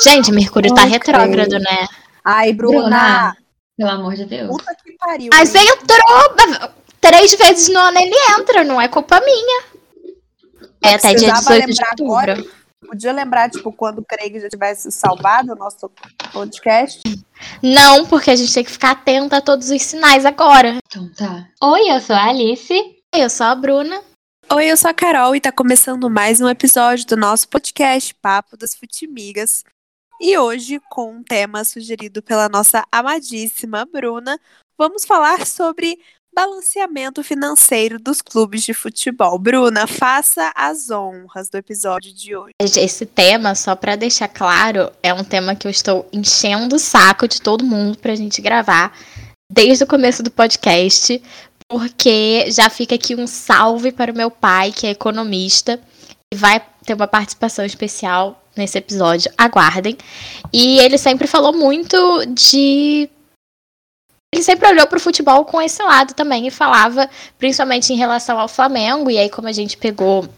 Gente, Mercúrio tá retrógrado, né? Ai, Bruna. Bruna, pelo amor de Deus. Puta que pariu. Mas hein? entrou três vezes no ano, ele entra, não é culpa minha. É até dia precisava 18 de outubro. agora. Podia lembrar, tipo, quando o Craig já tivesse salvado o nosso podcast. Não, porque a gente tem que ficar atenta a todos os sinais agora. Então tá. Oi, eu sou a Alice. Eu sou a Bruna. Oi, eu sou a Carol e tá começando mais um episódio do nosso podcast Papo das Futimigas. E hoje, com um tema sugerido pela nossa amadíssima Bruna, vamos falar sobre balanceamento financeiro dos clubes de futebol. Bruna, faça as honras do episódio de hoje. Esse tema, só pra deixar claro, é um tema que eu estou enchendo o saco de todo mundo pra gente gravar desde o começo do podcast, porque já fica aqui um salve para o meu pai, que é economista, e vai ter uma participação especial nesse episódio. Aguardem. E ele sempre falou muito de ele sempre olhou pro futebol com esse lado também e falava, principalmente em relação ao Flamengo, e aí como a gente pegou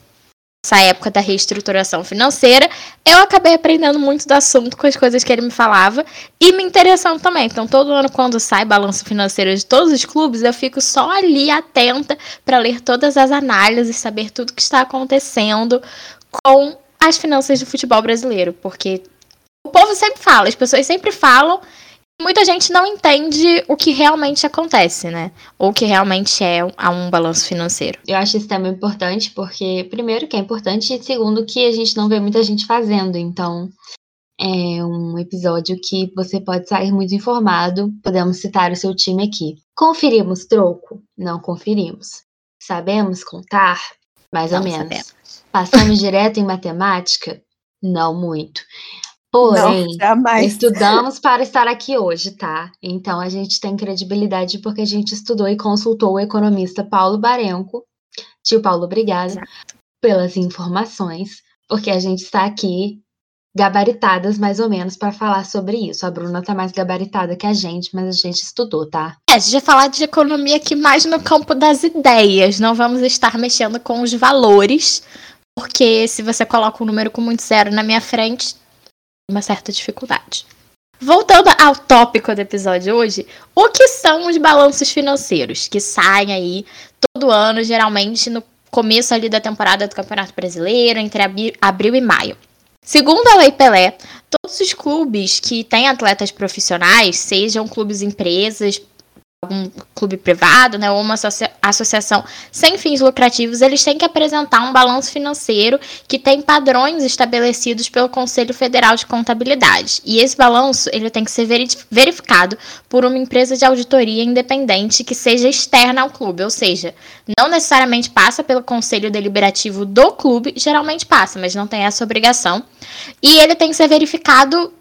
essa época da reestruturação financeira, eu acabei aprendendo muito do assunto com as coisas que ele me falava e me interessando também. Então, todo ano quando sai balanço financeiro de todos os clubes, eu fico só ali atenta para ler todas as análises, saber tudo que está acontecendo com as finanças do futebol brasileiro, porque o povo sempre fala, as pessoas sempre falam muita gente não entende o que realmente acontece, né? Ou o que realmente é um, um balanço financeiro. Eu acho esse tema importante porque, primeiro, que é importante, e segundo, que a gente não vê muita gente fazendo. Então, é um episódio que você pode sair muito informado. Podemos citar o seu time aqui. Conferimos troco? Não conferimos. Sabemos contar? Mais ou Não menos. sabemos. Passamos direto em matemática? Não muito. Porém, Não. Estudamos para estar aqui hoje, tá? Então a gente tem credibilidade porque a gente estudou e consultou o economista Paulo Barenco. Tio Paulo, obrigada Exato. pelas informações, porque a gente está aqui gabaritadas mais ou menos para falar sobre isso. A Bruna tá mais gabaritada que a gente, mas a gente estudou, tá? É, a gente vai falar de economia aqui mais no campo das ideias. Não vamos estar mexendo com os valores, porque se você coloca um número com muito zero na minha frente, uma certa dificuldade. Voltando ao tópico do episódio hoje, o que são os balanços financeiros que saem aí todo ano, geralmente no começo ali da temporada do Campeonato Brasileiro, entre abri- abril e maio. Segundo a Lei Pelé, todos os clubes que têm atletas profissionais, sejam clubes empresas, algum clube privado, né, ou uma associa- associação sem fins lucrativos, eles têm que apresentar um balanço financeiro que tem padrões estabelecidos pelo Conselho Federal de Contabilidade. E esse balanço ele tem que ser veri- verificado por uma empresa de auditoria independente que seja externa ao clube, ou seja, não necessariamente passa pelo conselho deliberativo do clube, geralmente passa, mas não tem essa obrigação. E ele tem que ser verificado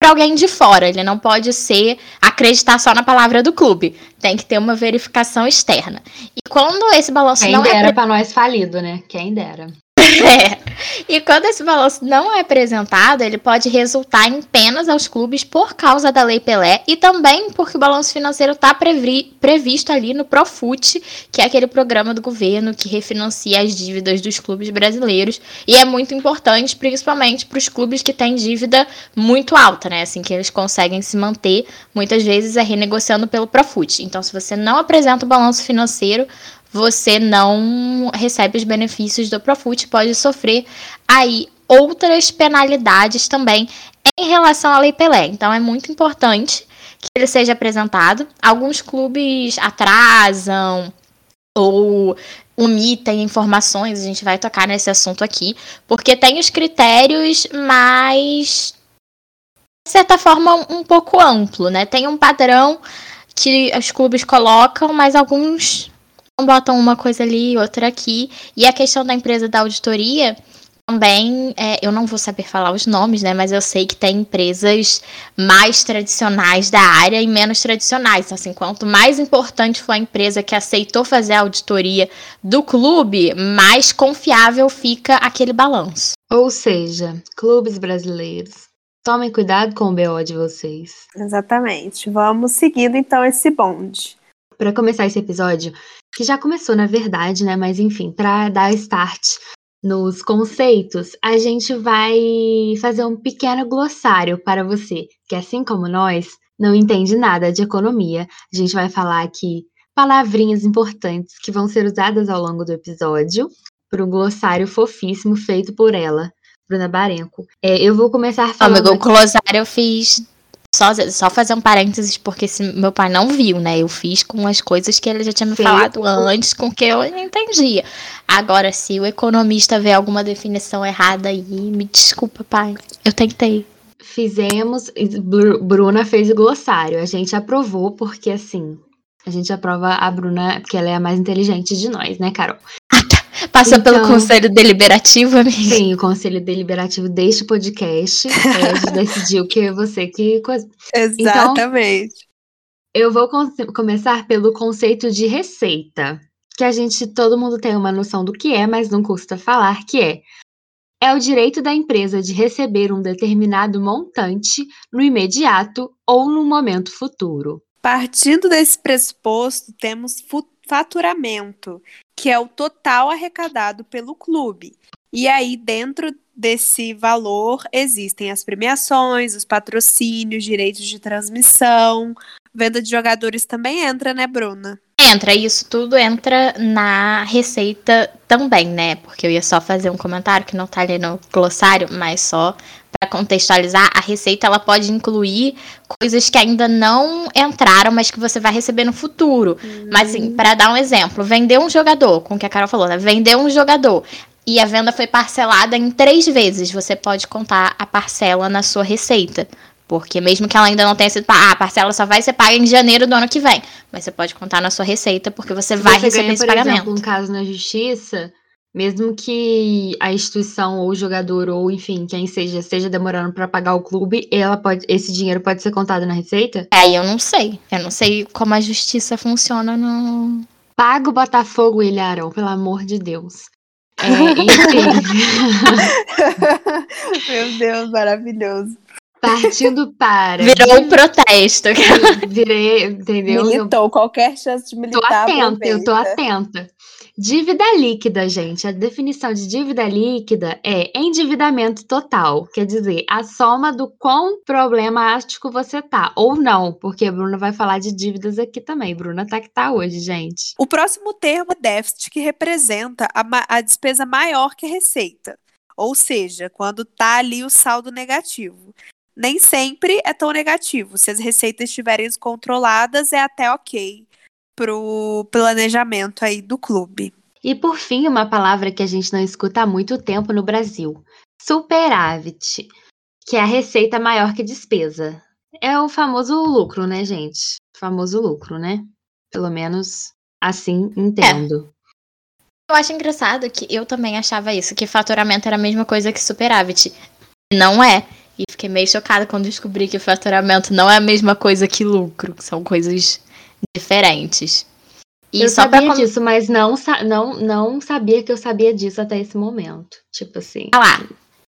por alguém de fora, ele não pode ser acreditar só na palavra do clube, tem que ter uma verificação externa. E quando esse balanço Quem não é dera para nós falido, né? Quem dera. é. E quando esse balanço não é apresentado, ele pode resultar em penas aos clubes por causa da Lei Pelé e também porque o balanço financeiro está previsto ali no Profut, que é aquele programa do governo que refinancia as dívidas dos clubes brasileiros. E é muito importante, principalmente para os clubes que têm dívida muito alta, né? Assim que eles conseguem se manter, muitas vezes é renegociando pelo Profut. Então, se você não apresenta o balanço financeiro, você não recebe os benefícios do Profut, pode sofrer aí outras penalidades também em relação à Lei Pelé. Então é muito importante que ele seja apresentado. Alguns clubes atrasam ou omitem informações, a gente vai tocar nesse assunto aqui, porque tem os critérios mais de certa forma um pouco amplo, né? Tem um padrão que os clubes colocam, mas alguns botam uma coisa ali, outra aqui. E a questão da empresa da auditoria também, é, eu não vou saber falar os nomes, né? Mas eu sei que tem empresas mais tradicionais da área e menos tradicionais. Então, assim, quanto mais importante for a empresa que aceitou fazer a auditoria do clube, mais confiável fica aquele balanço. Ou seja, clubes brasileiros, tomem cuidado com o BO de vocês. Exatamente. Vamos seguindo então esse bonde. Para começar esse episódio, que já começou na verdade, né? Mas enfim, para dar start nos conceitos, a gente vai fazer um pequeno glossário para você, que assim como nós, não entende nada de economia. A gente vai falar aqui palavrinhas importantes que vão ser usadas ao longo do episódio para um glossário fofíssimo feito por ela, Bruna Barenco. É, eu vou começar falando. Amigo, o glossário eu fiz só, só fazer um parênteses, porque se meu pai não viu, né? Eu fiz com as coisas que ele já tinha me Sim. falado antes, com que eu não entendia. Agora, se o economista vê alguma definição errada aí, me desculpa, pai. Eu tentei. Fizemos, Bruna fez o glossário. A gente aprovou, porque assim, a gente aprova a Bruna, porque ela é a mais inteligente de nós, né, Carol? Passa então, pelo conselho deliberativo, amiga? Sim, o conselho deliberativo deste podcast. é, a gente decidiu que é você que. Exatamente. Então, eu vou começar pelo conceito de receita. Que a gente, todo mundo tem uma noção do que é, mas não custa falar, que é é o direito da empresa de receber um determinado montante no imediato ou no momento futuro. Partindo desse pressuposto, temos faturamento, que é o total arrecadado pelo clube. E aí, dentro desse valor, existem as premiações, os patrocínios, direitos de transmissão, venda de jogadores também entra, né, Bruna? Entra, isso tudo entra na receita também, né? Porque eu ia só fazer um comentário que não tá ali no glossário, mas só para contextualizar, a receita ela pode incluir coisas que ainda não entraram, mas que você vai receber no futuro. Uhum. Mas assim, para dar um exemplo, vender um jogador, com o que a Carol falou, né? Vender um jogador e a venda foi parcelada em três vezes, você pode contar a parcela na sua receita. Porque mesmo que ela ainda não tenha sido paga, ah, a parcela só vai ser paga em janeiro do ano que vem. Mas você pode contar na sua receita, porque você, vai receber ganha, esse por pagamento. Exemplo, um caso na justiça, mesmo que a instituição ou o jogador ou enfim quem seja esteja demorando para pagar o clube, ela pode, esse dinheiro pode ser contado na receita? É, eu não sei. Eu não sei como a justiça funciona no. Paga o Botafogo, Ilharão, pelo amor de Deus. É, enfim. Meu Deus, maravilhoso. Partindo para. Virou um protesto. Virei, entendeu? Militou, qualquer chance de militar. Tô atenta, eu tô atenta. Dívida líquida, gente. A definição de dívida líquida é endividamento total. Quer dizer, a soma do quão problemático você tá. Ou não, porque a Bruna vai falar de dívidas aqui também. Bruna tá que tá hoje, gente. O próximo termo é déficit, que representa a, a despesa maior que a receita. Ou seja, quando tá ali o saldo negativo nem sempre é tão negativo. Se as receitas estiverem controladas, é até ok pro planejamento aí do clube. E por fim, uma palavra que a gente não escuta há muito tempo no Brasil: superávit, que é a receita maior que despesa. É o famoso lucro, né, gente? O famoso lucro, né? Pelo menos assim entendo. É. Eu acho engraçado que eu também achava isso, que faturamento era a mesma coisa que superávit. Não é. E fiquei meio chocada quando descobri que faturamento não é a mesma coisa que lucro, são coisas diferentes. E eu sabia pra... disso, mas não, não, não sabia que eu sabia disso até esse momento. Tipo assim. Ah lá.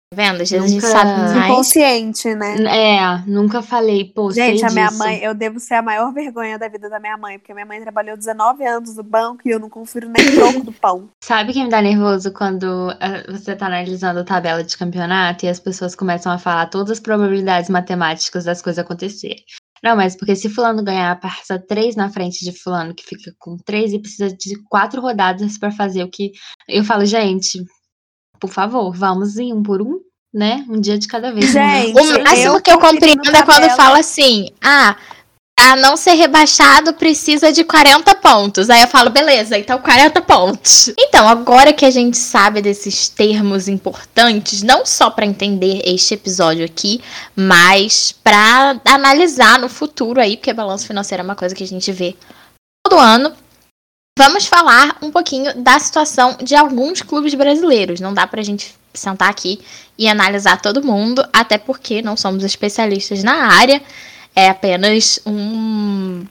Tá vendo? Às vezes nunca... a gente sabe mais. Inconsciente, né? É, nunca falei, pô, Gente, a minha mãe, eu devo ser a maior vergonha da vida da minha mãe, porque minha mãe trabalhou 19 anos no banco e eu não confiro nem troco do pão. Sabe quem me dá nervoso quando uh, você tá analisando a tabela de campeonato e as pessoas começam a falar todas as probabilidades matemáticas das coisas acontecerem? Não, mas porque se fulano ganhar, passa três na frente de fulano, que fica com três e precisa de quatro rodadas para fazer o que. Eu falo, gente, por favor, vamos em um por um, né? Um dia de cada vez. Gente, o máximo que eu compreendo é quando fala assim, ah, a não ser rebaixado precisa de 40 pontos. Aí eu falo, beleza, então 40 pontos. Então, agora que a gente sabe desses termos importantes, não só para entender este episódio aqui, mas para analisar no futuro aí, porque balanço financeiro é uma coisa que a gente vê todo ano. Vamos falar um pouquinho da situação de alguns clubes brasileiros. Não dá pra gente sentar aqui e analisar todo mundo, até porque não somos especialistas na área é apenas um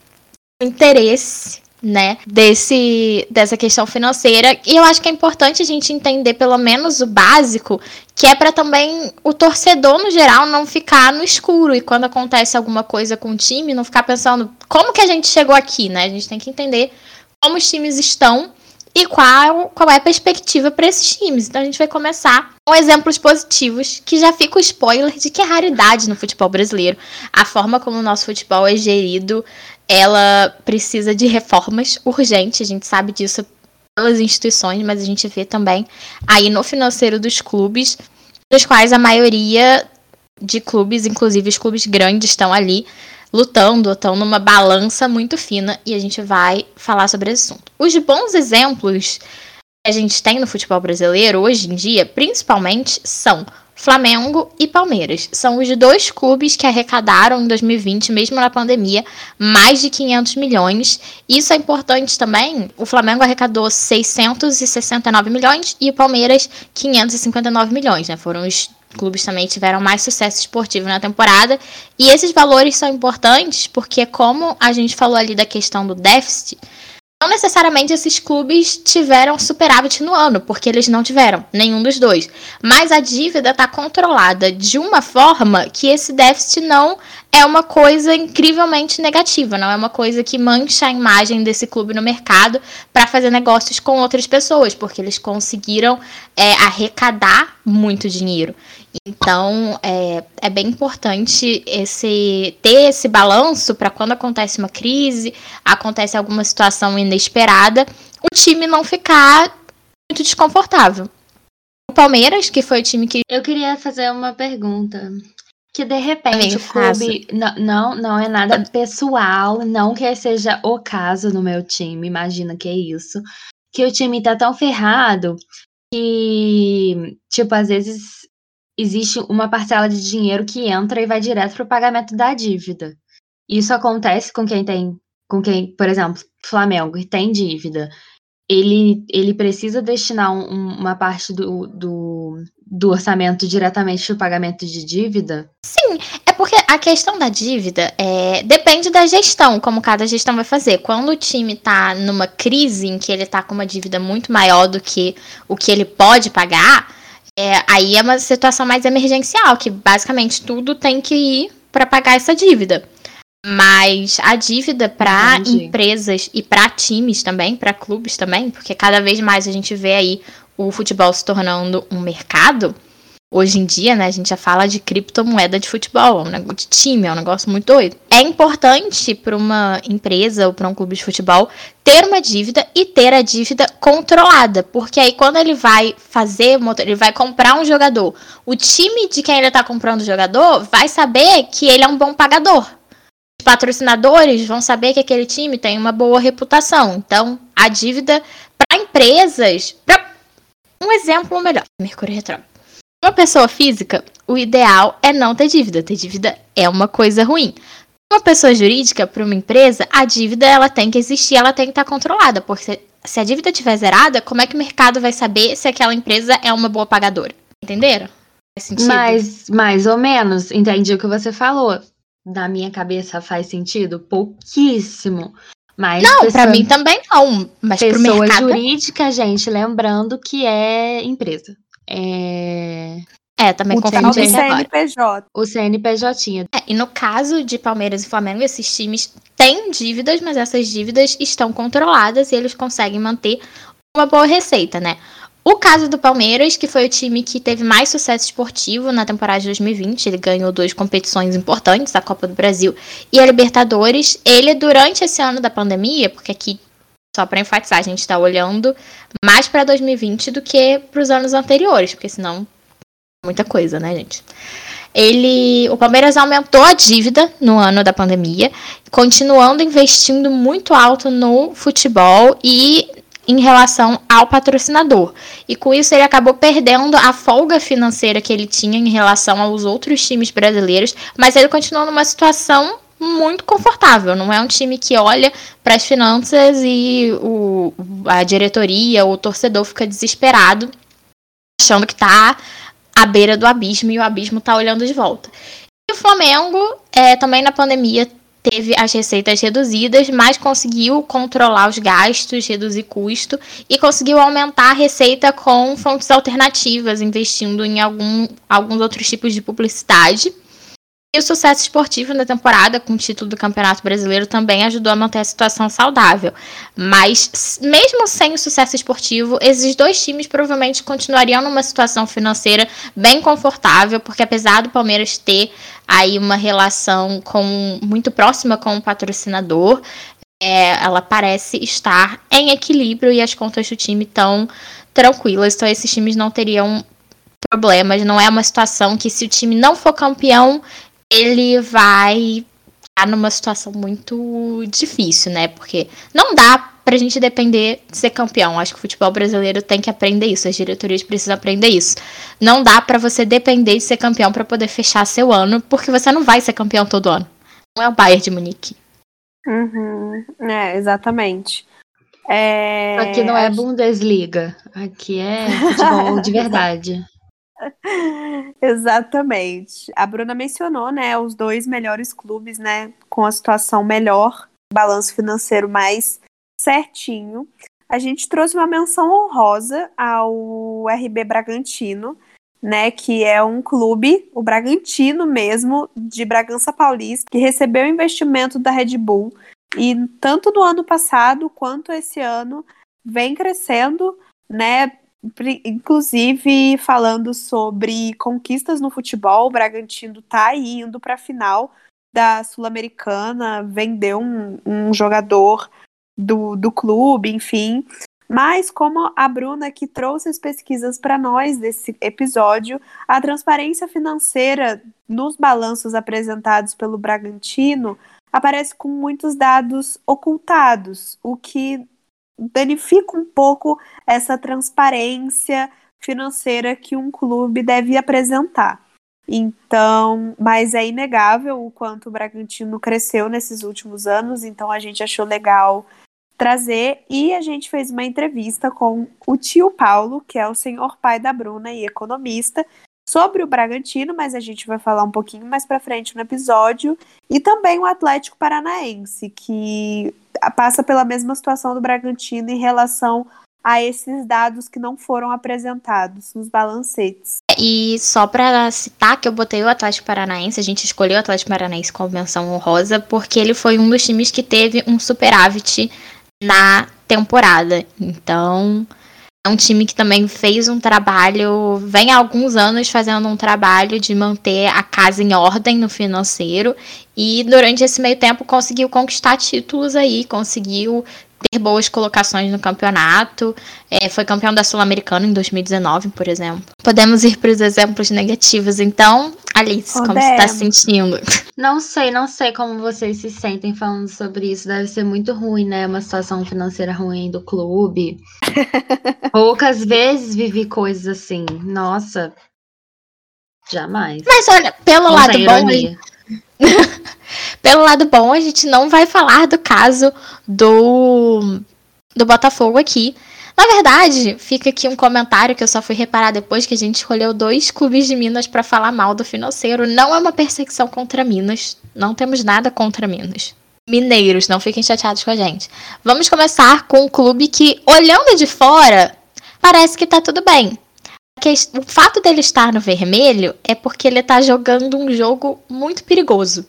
interesse né, desse, dessa questão financeira. E eu acho que é importante a gente entender pelo menos o básico, que é para também o torcedor no geral não ficar no escuro e quando acontece alguma coisa com o time, não ficar pensando como que a gente chegou aqui, né? A gente tem que entender como os times estão e qual, qual é a perspectiva para esses times. Então a gente vai começar com exemplos positivos, que já fica o spoiler de que é raridade no futebol brasileiro. A forma como o nosso futebol é gerido, ela precisa de reformas urgentes, a gente sabe disso pelas instituições, mas a gente vê também aí no financeiro dos clubes, dos quais a maioria de clubes, inclusive os clubes grandes, estão ali lutando, estão numa balança muito fina e a gente vai falar sobre esse assunto. Os bons exemplos que a gente tem no futebol brasileiro hoje em dia, principalmente, são Flamengo e Palmeiras. São os dois clubes que arrecadaram em 2020, mesmo na pandemia, mais de 500 milhões. Isso é importante também. O Flamengo arrecadou 669 milhões e o Palmeiras 559 milhões, né? Foram os clubes também tiveram mais sucesso esportivo na temporada. E esses valores são importantes porque, como a gente falou ali da questão do déficit, não necessariamente esses clubes tiveram superávit no ano, porque eles não tiveram, nenhum dos dois. Mas a dívida está controlada de uma forma que esse déficit não é uma coisa incrivelmente negativa, não é uma coisa que mancha a imagem desse clube no mercado para fazer negócios com outras pessoas, porque eles conseguiram é, arrecadar muito dinheiro. Então, é, é bem importante esse ter esse balanço para quando acontece uma crise, acontece alguma situação inesperada, o time não ficar muito desconfortável. O Palmeiras, que foi o time que. Eu queria fazer uma pergunta. Que de repente o clube. Não, não, não é nada pessoal, não que seja o caso no meu time, imagina que é isso. Que o time tá tão ferrado que, tipo, às vezes existe uma parcela de dinheiro que entra e vai direto para o pagamento da dívida. Isso acontece com quem tem, com quem, por exemplo, Flamengo tem dívida. Ele, ele precisa destinar um, uma parte do, do, do orçamento diretamente para o pagamento de dívida? Sim, é porque a questão da dívida é, depende da gestão, como cada gestão vai fazer. Quando o time está numa crise em que ele está com uma dívida muito maior do que o que ele pode pagar, é, aí é uma situação mais emergencial, que basicamente tudo tem que ir para pagar essa dívida. Mas a dívida para empresas e para times também, para clubes também, porque cada vez mais a gente vê aí o futebol se tornando um mercado, Hoje em dia, né, a gente já fala de criptomoeda de futebol, é um negócio de time, é um negócio muito doido. É importante para uma empresa ou para um clube de futebol ter uma dívida e ter a dívida controlada, porque aí quando ele vai fazer, ele vai comprar um jogador, o time de quem ele está comprando o jogador vai saber que ele é um bom pagador. Patrocinadores vão saber que aquele time tem uma boa reputação. Então, a dívida para empresas, para um exemplo melhor, Mercúrio Retrógrado uma pessoa física, o ideal é não ter dívida. Ter dívida é uma coisa ruim. Uma pessoa jurídica, para uma empresa, a dívida ela tem que existir, ela tem que estar controlada, porque se a dívida estiver zerada, como é que o mercado vai saber se aquela empresa é uma boa pagadora? Entenderam? Faz sentido? Mais, mais ou menos. Entendi o que você falou. Na minha cabeça faz sentido? Pouquíssimo. Mas não, para mim também não. Mas pessoa mercado... jurídica, gente, lembrando que é empresa. É. É, também confundi. O CNPJ. O CNPJ. É, e no caso de Palmeiras e Flamengo, esses times têm dívidas, mas essas dívidas estão controladas e eles conseguem manter uma boa receita, né? O caso do Palmeiras, que foi o time que teve mais sucesso esportivo na temporada de 2020, ele ganhou duas competições importantes, a Copa do Brasil e a Libertadores. Ele, durante esse ano da pandemia, porque aqui só para enfatizar, a gente está olhando mais para 2020 do que para os anos anteriores, porque senão muita coisa, né, gente? Ele, o Palmeiras aumentou a dívida no ano da pandemia, continuando investindo muito alto no futebol e em relação ao patrocinador. E com isso ele acabou perdendo a folga financeira que ele tinha em relação aos outros times brasileiros, mas ele continuou numa situação muito confortável. Não é um time que olha para as finanças e o, a diretoria, o torcedor fica desesperado, achando que está à beira do abismo e o abismo está olhando de volta. E o Flamengo, é, também na pandemia, teve as receitas reduzidas, mas conseguiu controlar os gastos, reduzir custo e conseguiu aumentar a receita com fontes alternativas, investindo em algum, alguns outros tipos de publicidade E o sucesso esportivo na temporada, com o título do Campeonato Brasileiro, também ajudou a manter a situação saudável. Mas, mesmo sem o sucesso esportivo, esses dois times provavelmente continuariam numa situação financeira bem confortável, porque apesar do Palmeiras ter aí uma relação com, muito próxima com o patrocinador, é, ela parece estar em equilíbrio e as contas do time estão tranquilas. Então, esses times não teriam problemas. Não é uma situação que, se o time não for campeão, ele vai estar tá numa situação muito difícil, né? Porque não dá pra gente depender de ser campeão. Acho que o futebol brasileiro tem que aprender isso, as diretorias precisam aprender isso. Não dá para você depender de ser campeão para poder fechar seu ano, porque você não vai ser campeão todo ano. Não é o Bayern de Munique. Uhum. É, exatamente. É... Aqui não é Bundesliga, aqui é futebol de verdade. Exatamente. A Bruna mencionou, né, os dois melhores clubes, né, com a situação melhor, balanço financeiro mais certinho. A gente trouxe uma menção honrosa ao RB Bragantino, né, que é um clube, o Bragantino mesmo, de Bragança Paulista, que recebeu investimento da Red Bull e tanto no ano passado quanto esse ano vem crescendo, né, inclusive falando sobre conquistas no futebol, o Bragantino tá indo para a final da Sul-Americana, vendeu um, um jogador do, do clube, enfim. Mas, como a Bruna que trouxe as pesquisas para nós desse episódio, a transparência financeira nos balanços apresentados pelo Bragantino aparece com muitos dados ocultados, o que danifica um pouco essa transparência financeira que um clube deve apresentar. Então, mas é inegável o quanto o Bragantino cresceu nesses últimos anos, então a gente achou legal trazer e a gente fez uma entrevista com o tio Paulo, que é o senhor pai da Bruna e economista, sobre o Bragantino, mas a gente vai falar um pouquinho mais para frente no episódio, e também o Atlético Paranaense, que passa pela mesma situação do Bragantino em relação a esses dados que não foram apresentados nos balancetes. E só para citar que eu botei o Atlético Paranaense, a gente escolheu o Atlético Paranaense como menção honrosa, porque ele foi um dos times que teve um superávit na temporada. Então, é um time que também fez um trabalho, vem há alguns anos fazendo um trabalho de manter a casa em ordem no financeiro e durante esse meio tempo conseguiu conquistar títulos aí, conseguiu ter boas colocações no campeonato. É, foi campeão da Sul-Americana em 2019, por exemplo. Podemos ir para os exemplos negativos, então. Alice, como você está se sentindo? Não sei, não sei como vocês se sentem falando sobre isso. Deve ser muito ruim, né? Uma situação financeira ruim do clube. Poucas vezes vivi coisas assim. Nossa. Jamais. Mas olha, pelo lado bom. Pelo lado bom, a gente não vai falar do caso do, do Botafogo aqui. Na verdade, fica aqui um comentário que eu só fui reparar depois que a gente escolheu dois clubes de Minas para falar mal do financeiro. Não é uma perseguição contra Minas. Não temos nada contra Minas. Mineiros, não fiquem chateados com a gente. Vamos começar com um clube que, olhando de fora, parece que tá tudo bem o fato dele estar no vermelho é porque ele está jogando um jogo muito perigoso.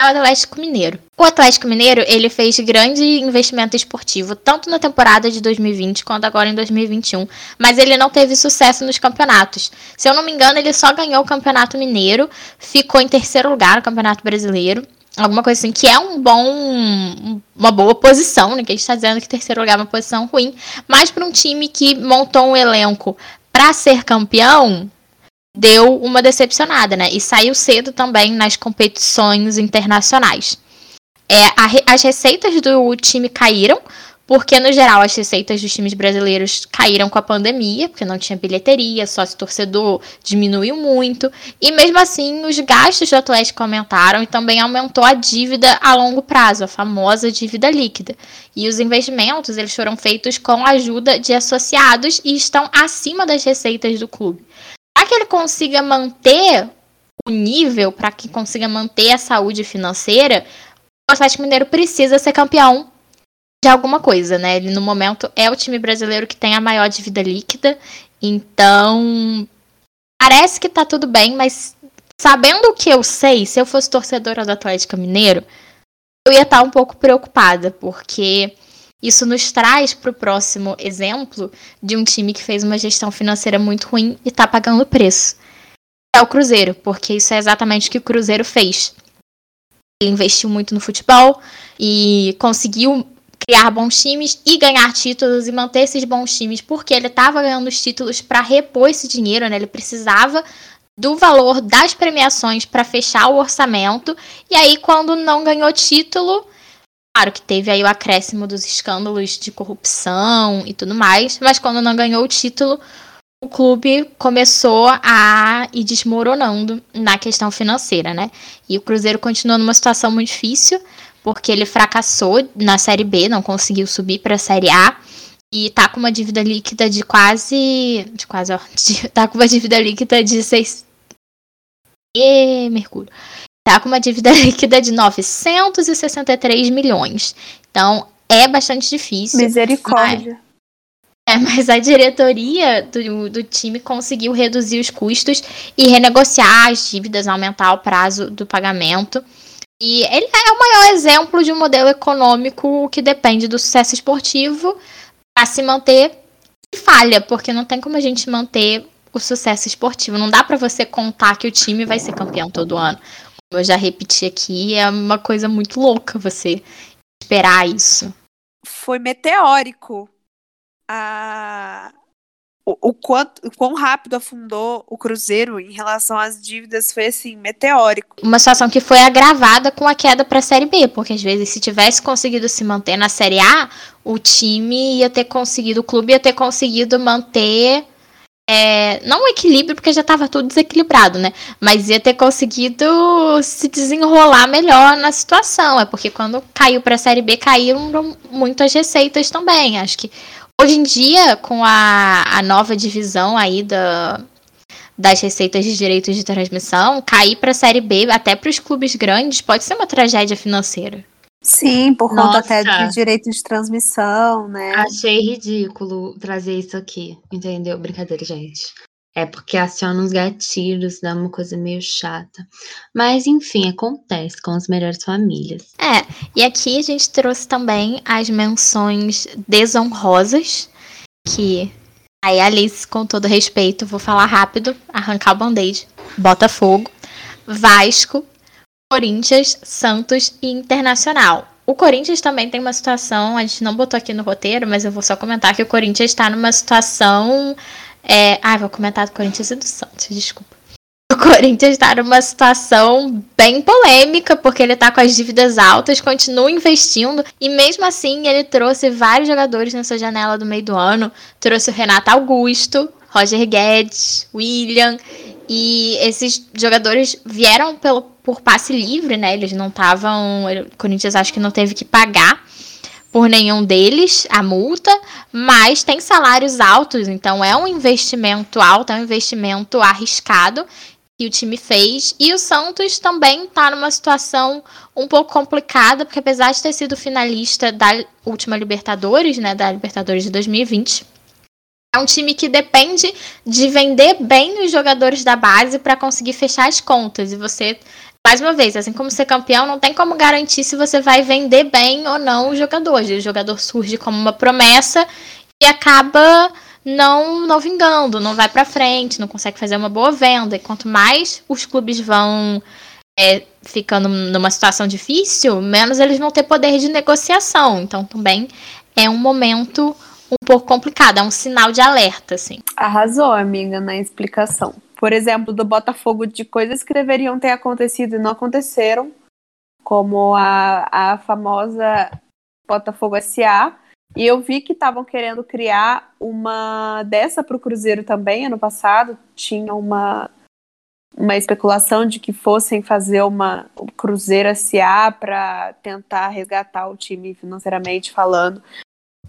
O Atlético Mineiro. O Atlético Mineiro, ele fez grande investimento esportivo, tanto na temporada de 2020 quanto agora em 2021, mas ele não teve sucesso nos campeonatos. Se eu não me engano, ele só ganhou o Campeonato Mineiro, ficou em terceiro lugar no Campeonato Brasileiro, alguma coisa assim, que é um bom, uma boa posição, ninguém está dizendo que terceiro lugar é uma posição ruim, mas para um time que montou um elenco para ser campeão, deu uma decepcionada, né? E saiu cedo também nas competições internacionais. É, a, as receitas do time caíram, porque no geral as receitas dos times brasileiros caíram com a pandemia, porque não tinha bilheteria, sócio torcedor diminuiu muito, e mesmo assim os gastos do Atlético aumentaram e também aumentou a dívida a longo prazo, a famosa dívida líquida. E os investimentos eles foram feitos com a ajuda de associados e estão acima das receitas do clube. Que ele consiga manter o nível, para que consiga manter a saúde financeira, o Atlético Mineiro precisa ser campeão de alguma coisa, né? Ele no momento é o time brasileiro que tem a maior dívida líquida, então parece que tá tudo bem, mas sabendo o que eu sei, se eu fosse torcedora do Atlético Mineiro, eu ia estar um pouco preocupada, porque isso nos traz para o próximo exemplo de um time que fez uma gestão financeira muito ruim e está pagando preço. É o Cruzeiro, porque isso é exatamente o que o Cruzeiro fez. Ele investiu muito no futebol e conseguiu criar bons times e ganhar títulos e manter esses bons times, porque ele estava ganhando os títulos para repor esse dinheiro, né? Ele precisava do valor das premiações para fechar o orçamento. E aí, quando não ganhou título, claro que teve aí o acréscimo dos escândalos de corrupção e tudo mais, mas quando não ganhou o título, o clube começou a ir desmoronando na questão financeira, né? E o Cruzeiro continuou numa situação muito difícil, porque ele fracassou na Série B, não conseguiu subir para a Série A. E tá com uma dívida líquida de quase. De quase, ó. De, tá com uma dívida líquida de 6, e Mercúrio. Tá com uma dívida líquida de 963 milhões. Então, é bastante difícil. Misericórdia. Mas... É, mas a diretoria do, do time conseguiu reduzir os custos e renegociar as dívidas, aumentar o prazo do pagamento. E ele é o maior exemplo de um modelo econômico que depende do sucesso esportivo para se manter e falha, porque não tem como a gente manter o sucesso esportivo. Não dá para você contar que o time vai ser campeão todo ano. Eu já repeti aqui, é uma coisa muito louca você esperar isso. Foi meteórico a o, o, quanto, o quão rápido afundou o Cruzeiro em relação às dívidas foi assim, meteórico. Uma situação que foi agravada com a queda para a Série B, porque às vezes se tivesse conseguido se manter na Série A, o time ia ter conseguido, o clube ia ter conseguido manter é, não um equilíbrio, porque já estava tudo desequilibrado, né? Mas ia ter conseguido se desenrolar melhor na situação. É porque quando caiu para a Série B, caíram muitas receitas também. Acho que hoje em dia, com a, a nova divisão aí da, das receitas de direitos de transmissão, cair para a Série B, até para os clubes grandes, pode ser uma tragédia financeira. Sim, por conta até de direito de transmissão, né? Achei ridículo trazer isso aqui, entendeu? Brincadeira, gente. É porque aciona uns gatilhos, dá uma coisa meio chata. Mas, enfim, acontece com as melhores famílias. É, e aqui a gente trouxe também as menções desonrosas, que aí, Alice, com todo respeito, vou falar rápido, arrancar o band-aid. Botafogo, Vasco, Corinthians, Santos e Internacional. O Corinthians também tem uma situação, a gente não botou aqui no roteiro, mas eu vou só comentar que o Corinthians está numa situação. É... Ah, vou comentar do Corinthians e do Santos, desculpa. O Corinthians está numa situação bem polêmica, porque ele está com as dívidas altas, continua investindo, e mesmo assim ele trouxe vários jogadores nessa janela do meio do ano. Trouxe o Renato Augusto, Roger Guedes, William, e esses jogadores vieram pelo, por passe livre, né? Eles não estavam. O Corinthians acho que não teve que pagar por nenhum deles a multa, mas tem salários altos, então é um investimento alto, é um investimento arriscado que o time fez. E o Santos também está numa situação um pouco complicada, porque apesar de ter sido finalista da última Libertadores, né, da Libertadores de 2020, é um time que depende de vender bem os jogadores da base para conseguir fechar as contas. E você, mais uma vez, assim como ser campeão, não tem como garantir se você vai vender bem ou não o jogador. O jogador surge como uma promessa e acaba não, não vingando, não vai para frente, não consegue fazer uma boa venda. E quanto mais os clubes vão é, ficando numa situação difícil, menos eles vão ter poder de negociação. Então também é um momento um pouco complicado, é um sinal de alerta, assim. Arrasou, amiga, na explicação. Por exemplo, do Botafogo de coisas que deveriam ter acontecido e não aconteceram, como a, a famosa Botafogo SA. E eu vi que estavam querendo criar uma dessa para o Cruzeiro também ano passado. Tinha uma, uma especulação de que fossem fazer uma um Cruzeiro SA para tentar resgatar o time financeiramente falando.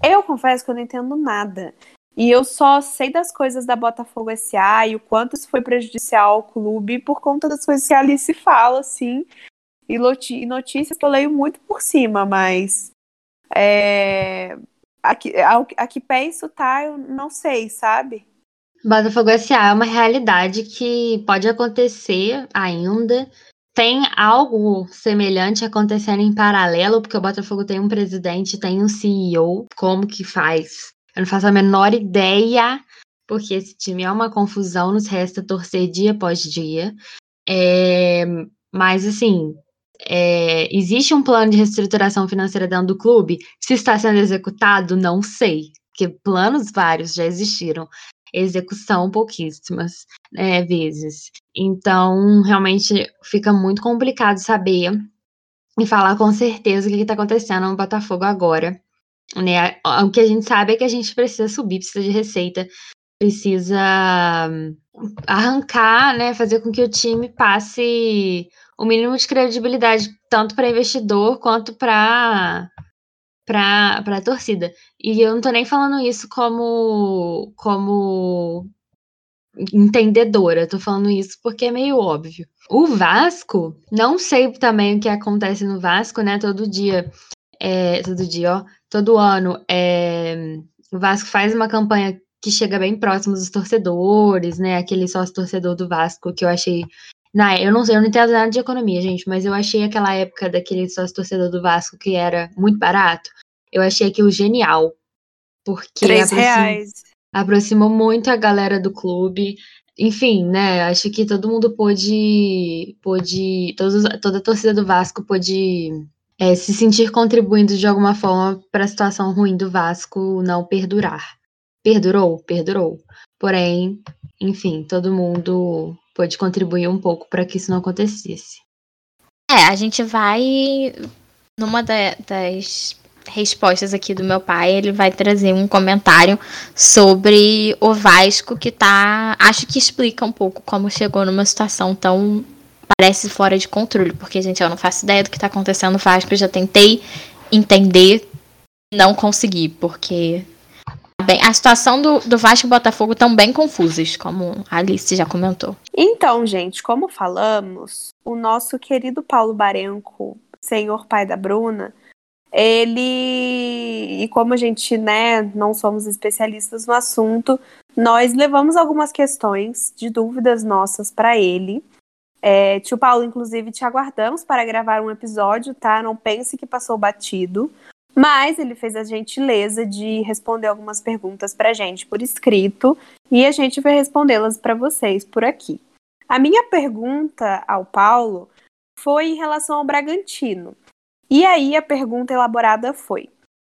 Eu confesso que eu não entendo nada. E eu só sei das coisas da Botafogo SA e o quanto isso foi prejudicial ao clube por conta das coisas que a Alice fala, assim. E notícias que eu leio muito por cima, mas. É, a, que, a, a que pé isso tá, eu não sei, sabe? Botafogo SA é uma realidade que pode acontecer ainda. Tem algo semelhante acontecendo em paralelo, porque o Botafogo tem um presidente, tem um CEO. Como que faz? Eu não faço a menor ideia, porque esse time é uma confusão, nos resta torcer dia após dia. É, mas, assim, é, existe um plano de reestruturação financeira dentro do clube? Se está sendo executado, não sei, porque planos vários já existiram, execução pouquíssimas né, vezes. Então, realmente fica muito complicado saber e falar com certeza o que está acontecendo no Botafogo agora. Né? O que a gente sabe é que a gente precisa subir, precisa de receita, precisa arrancar, né, fazer com que o time passe o mínimo de credibilidade tanto para investidor quanto para para a torcida. E eu não tô nem falando isso como como entendedora, tô falando isso porque é meio óbvio. O Vasco, não sei também o que acontece no Vasco, né? Todo dia, é, todo dia, ó, todo ano, é, o Vasco faz uma campanha que chega bem próximo dos torcedores, né? Aquele sócio torcedor do Vasco que eu achei na, eu não sei, eu não entendo nada de economia, gente, mas eu achei aquela época daquele sócio torcedor do Vasco que era muito barato. Eu achei aquilo genial. Porque Três reais. aproximou muito a galera do clube. Enfim, né? Acho que todo mundo pôde. pôde todos, toda a torcida do Vasco pôde é, se sentir contribuindo de alguma forma para a situação ruim do Vasco não perdurar. Perdurou? Perdurou. Porém, enfim, todo mundo pôde contribuir um pouco para que isso não acontecesse. É, a gente vai. Numa da, das respostas aqui do meu pai, ele vai trazer um comentário sobre o Vasco que tá. Acho que explica um pouco como chegou numa situação tão. Parece fora de controle, porque, gente, eu não faço ideia do que tá acontecendo no Vasco. Eu já tentei entender, não consegui, porque bem, a situação do, do Vasco e Botafogo estão bem confusas, como a Alice já comentou. Então, gente, como falamos, o nosso querido Paulo Barenco, senhor pai da Bruna, ele e como a gente, né, não somos especialistas no assunto, nós levamos algumas questões de dúvidas nossas para ele. É, tio Paulo, inclusive, te aguardamos para gravar um episódio, tá? Não pense que passou batido. Mas ele fez a gentileza de responder algumas perguntas para a gente por escrito e a gente vai respondê-las para vocês por aqui. A minha pergunta ao Paulo foi em relação ao Bragantino. E aí a pergunta elaborada foi: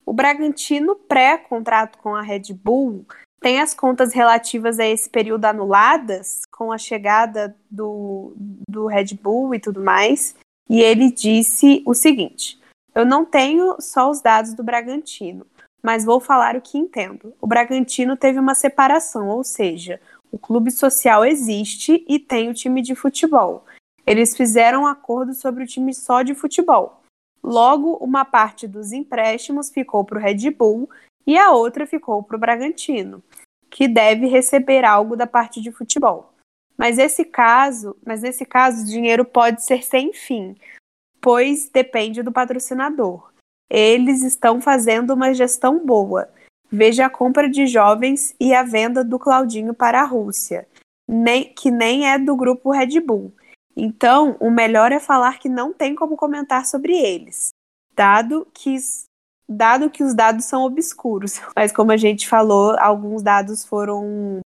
o Bragantino pré-contrato com a Red Bull tem as contas relativas a esse período anuladas com a chegada do, do Red Bull e tudo mais? E ele disse o seguinte: eu não tenho só os dados do Bragantino, mas vou falar o que entendo. O Bragantino teve uma separação, ou seja, o clube social existe e tem o time de futebol. Eles fizeram um acordo sobre o time só de futebol. Logo, uma parte dos empréstimos ficou para o Red Bull e a outra ficou para o Bragantino, que deve receber algo da parte de futebol. Mas esse caso, mas nesse caso, o dinheiro pode ser sem fim, pois depende do patrocinador. Eles estão fazendo uma gestão boa. Veja a compra de jovens e a venda do Claudinho para a Rússia, nem, que nem é do grupo Red Bull. Então, o melhor é falar que não tem como comentar sobre eles, dado que, dado que os dados são obscuros. Mas como a gente falou, alguns dados foram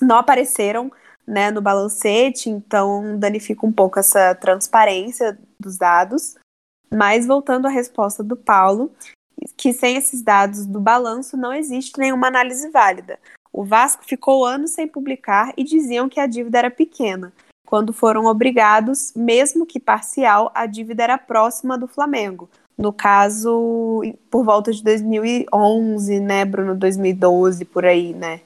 não apareceram né, no balancete, então danifica um pouco essa transparência dos dados. Mas voltando à resposta do Paulo, que sem esses dados do balanço não existe nenhuma análise válida. O Vasco ficou anos sem publicar e diziam que a dívida era pequena. Quando foram obrigados, mesmo que parcial, a dívida era próxima do Flamengo. No caso, por volta de 2011, né, Bruno? 2012, por aí, né?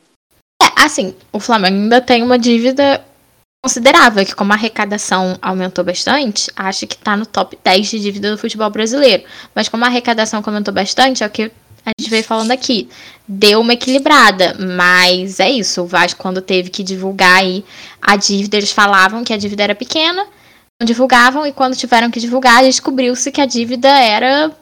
É, assim, o Flamengo ainda tem uma dívida considerável, que como a arrecadação aumentou bastante, acho que está no top 10 de dívida do futebol brasileiro. Mas como a arrecadação aumentou bastante, é o que a gente veio falando aqui. Deu uma equilibrada, mas é isso. O Vasco, quando teve que divulgar aí a dívida, eles falavam que a dívida era pequena, não divulgavam, e quando tiveram que divulgar, descobriu-se que a dívida era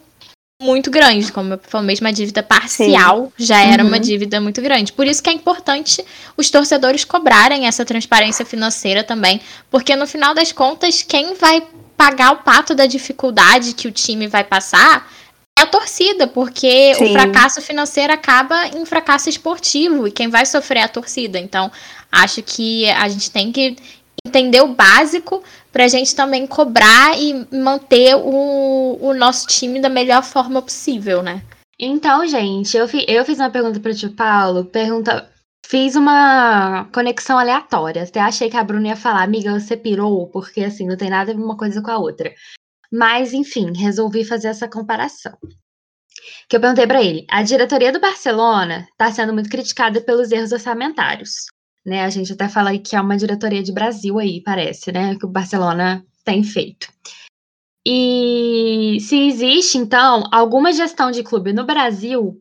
muito grande, como eu falei, mesmo a dívida parcial Sim. já era uhum. uma dívida muito grande. Por isso que é importante os torcedores cobrarem essa transparência financeira também, porque no final das contas, quem vai pagar o pato da dificuldade que o time vai passar a torcida, porque Sim. o fracasso financeiro acaba em fracasso esportivo e quem vai sofrer é a torcida. Então, acho que a gente tem que entender o básico para a gente também cobrar e manter o, o nosso time da melhor forma possível, né? Então, gente, eu, fi, eu fiz uma pergunta para o tio Paulo, pergunta, fiz uma conexão aleatória. Até achei que a Bruna ia falar, amiga, você pirou, porque assim, não tem nada a ver uma coisa com a outra. Mas, enfim, resolvi fazer essa comparação. Que eu perguntei para ele: a diretoria do Barcelona está sendo muito criticada pelos erros orçamentários né? A gente até fala que é uma diretoria de Brasil aí, parece, né? Que o Barcelona tem feito. E se existe, então, alguma gestão de clube no Brasil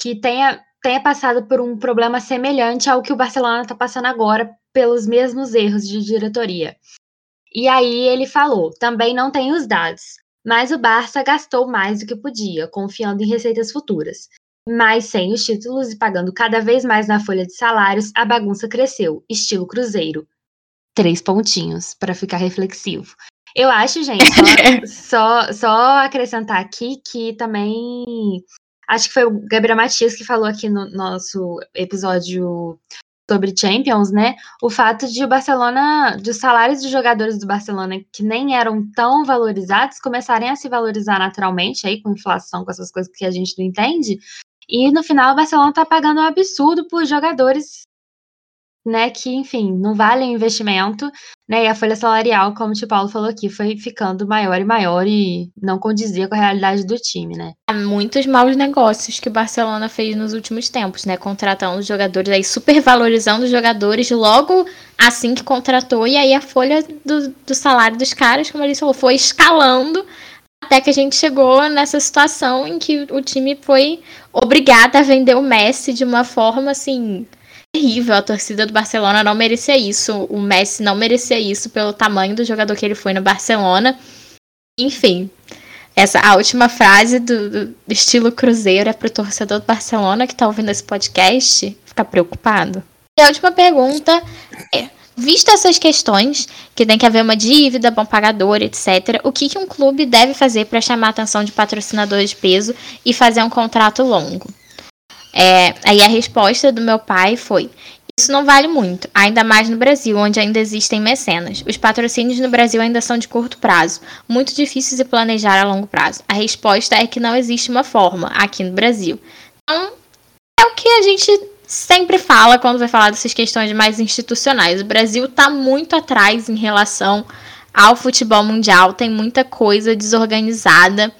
que tenha, tenha passado por um problema semelhante ao que o Barcelona está passando agora pelos mesmos erros de diretoria. E aí ele falou: também não tem os dados, mas o Barça gastou mais do que podia, confiando em receitas futuras. Mas sem os títulos e pagando cada vez mais na folha de salários, a bagunça cresceu, estilo Cruzeiro. Três pontinhos, para ficar reflexivo. Eu acho, gente, só, só, só acrescentar aqui que também. Acho que foi o Gabriel Matias que falou aqui no nosso episódio sobre Champions, né? O fato de o Barcelona, de os salários dos jogadores do Barcelona que nem eram tão valorizados, começarem a se valorizar naturalmente aí com inflação, com essas coisas que a gente não entende, e no final o Barcelona está pagando um absurdo por jogadores né, que, enfim, não valem o investimento, né, e a folha salarial, como o Tio Paulo falou aqui, foi ficando maior e maior e não condizia com a realidade do time, né. Há muitos maus negócios que o Barcelona fez nos últimos tempos, né, contratando jogadores aí, supervalorizando os jogadores logo assim que contratou, e aí a folha do, do salário dos caras, como ele falou, foi escalando até que a gente chegou nessa situação em que o time foi obrigado a vender o Messi de uma forma assim terrível. A torcida do Barcelona não merecia isso. O Messi não merecia isso pelo tamanho do jogador que ele foi no Barcelona. Enfim, essa a última frase do, do estilo Cruzeiro é pro torcedor do Barcelona que tá ouvindo esse podcast ficar preocupado. E a última pergunta é: Visto essas questões, que tem que haver uma dívida, bom pagador, etc., o que, que um clube deve fazer para chamar a atenção de patrocinadores de peso e fazer um contrato longo? É, aí a resposta do meu pai foi: Isso não vale muito, ainda mais no Brasil, onde ainda existem mecenas. Os patrocínios no Brasil ainda são de curto prazo, muito difíceis de planejar a longo prazo. A resposta é que não existe uma forma aqui no Brasil. Então, é o que a gente sempre fala quando vai falar dessas questões mais institucionais. O Brasil está muito atrás em relação ao futebol mundial, tem muita coisa desorganizada,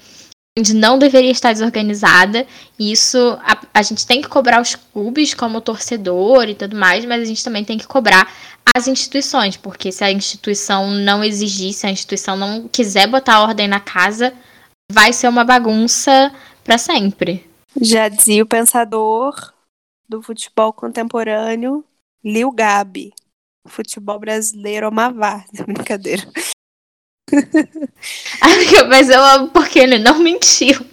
onde não deveria estar desorganizada. E isso a, a gente tem que cobrar os clubes como torcedor e tudo mais, mas a gente também tem que cobrar as instituições, porque se a instituição não exigir, se a instituição não quiser botar ordem na casa, vai ser uma bagunça para sempre. Já dizia o pensador do futebol contemporâneo, Lil Gabi. Futebol brasileiro é uma brincadeira. Mas eu amo porque ele não mentiu.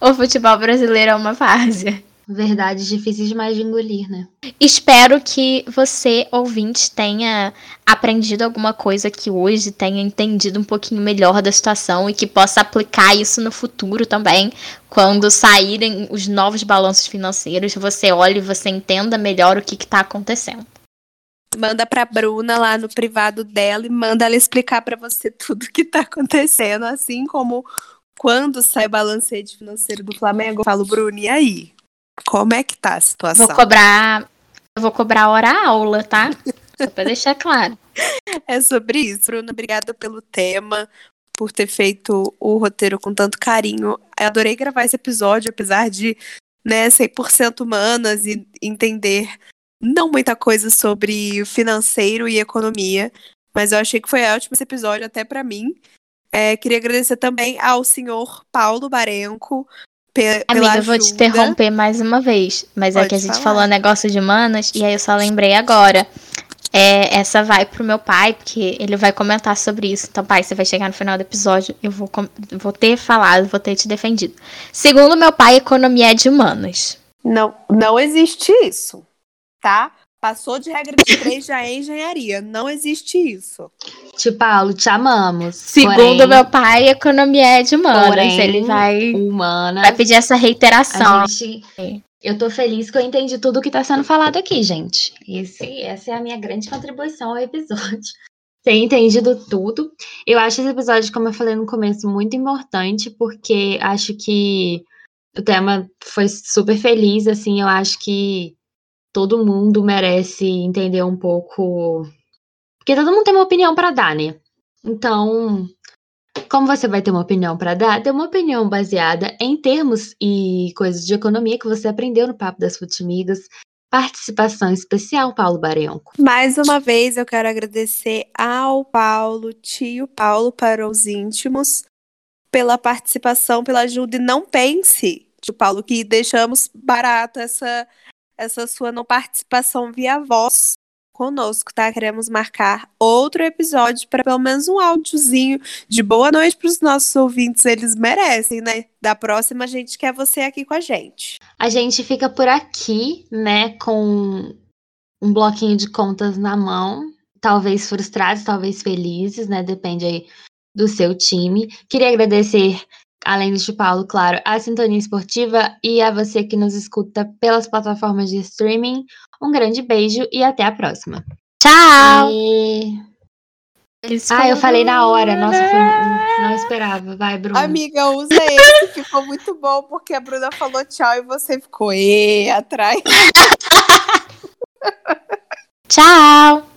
O futebol brasileiro é uma várzea. Verdade difícil demais de engolir, né? Espero que você, ouvinte, tenha aprendido alguma coisa que hoje, tenha entendido um pouquinho melhor da situação e que possa aplicar isso no futuro também, quando saírem os novos balanços financeiros, você olhe e você entenda melhor o que está acontecendo. Manda pra Bruna lá no privado dela e manda ela explicar para você tudo o que tá acontecendo, assim como quando sai o balancete financeiro do Flamengo, eu falo, Bruna, e aí? Como é que tá a situação? Vou cobrar. Eu vou cobrar hora aula, tá? Só pra deixar claro. É sobre isso, Bruna. Obrigada pelo tema, por ter feito o roteiro com tanto carinho. Eu adorei gravar esse episódio, apesar de né, 100% humanas e entender não muita coisa sobre financeiro e economia. Mas eu achei que foi ótimo esse episódio, até para mim. É, queria agradecer também ao senhor Paulo Barenco pe Amiga, eu vou te interromper mais uma vez. Mas Pode é que a gente falar. falou negócio de humanas e aí eu só lembrei agora. É, essa vai pro meu pai, porque ele vai comentar sobre isso. Então, pai, você vai chegar no final do episódio, eu vou, vou ter falado, vou ter te defendido. Segundo meu pai, economia é de humanas. Não, não existe isso, tá? Passou de regra de três já é engenharia. Não existe isso. Tio Paulo, te amamos. Segundo porém, meu pai, economia é de humanas. Porém, ele vai, humana, vai pedir essa reiteração. Gente, eu tô feliz que eu entendi tudo que tá sendo falado aqui, gente. Esse, essa é a minha grande contribuição ao episódio. Ter entendido tudo. Eu acho esse episódio, como eu falei no começo, muito importante, porque acho que o tema foi super feliz, assim, eu acho que todo mundo merece entender um pouco. Porque todo mundo tem uma opinião para dar, né? Então, como você vai ter uma opinião para dar, dê uma opinião baseada em termos e coisas de economia que você aprendeu no Papo das Futimigas. Participação especial, Paulo Barenco. Mais uma vez, eu quero agradecer ao Paulo, tio Paulo, para os íntimos, pela participação, pela ajuda. E não pense, tio Paulo, que deixamos barato essa, essa sua não participação via voz conosco, tá? Queremos marcar outro episódio para pelo menos um áudiozinho de boa noite para os nossos ouvintes, eles merecem, né? Da próxima a gente quer você aqui com a gente. A gente fica por aqui, né, com um bloquinho de contas na mão, talvez frustrados, talvez felizes, né? Depende aí do seu time. Queria agradecer além do Paulo, claro, a Sintonia Esportiva e a você que nos escuta pelas plataformas de streaming. Um grande beijo e até a próxima. Tchau! E... Ah, eu falei na hora. Nossa, foi... não esperava. Vai, Bruna. Amiga, usa esse. Ficou muito bom, porque a Bruna falou tchau e você ficou e atrás. tchau!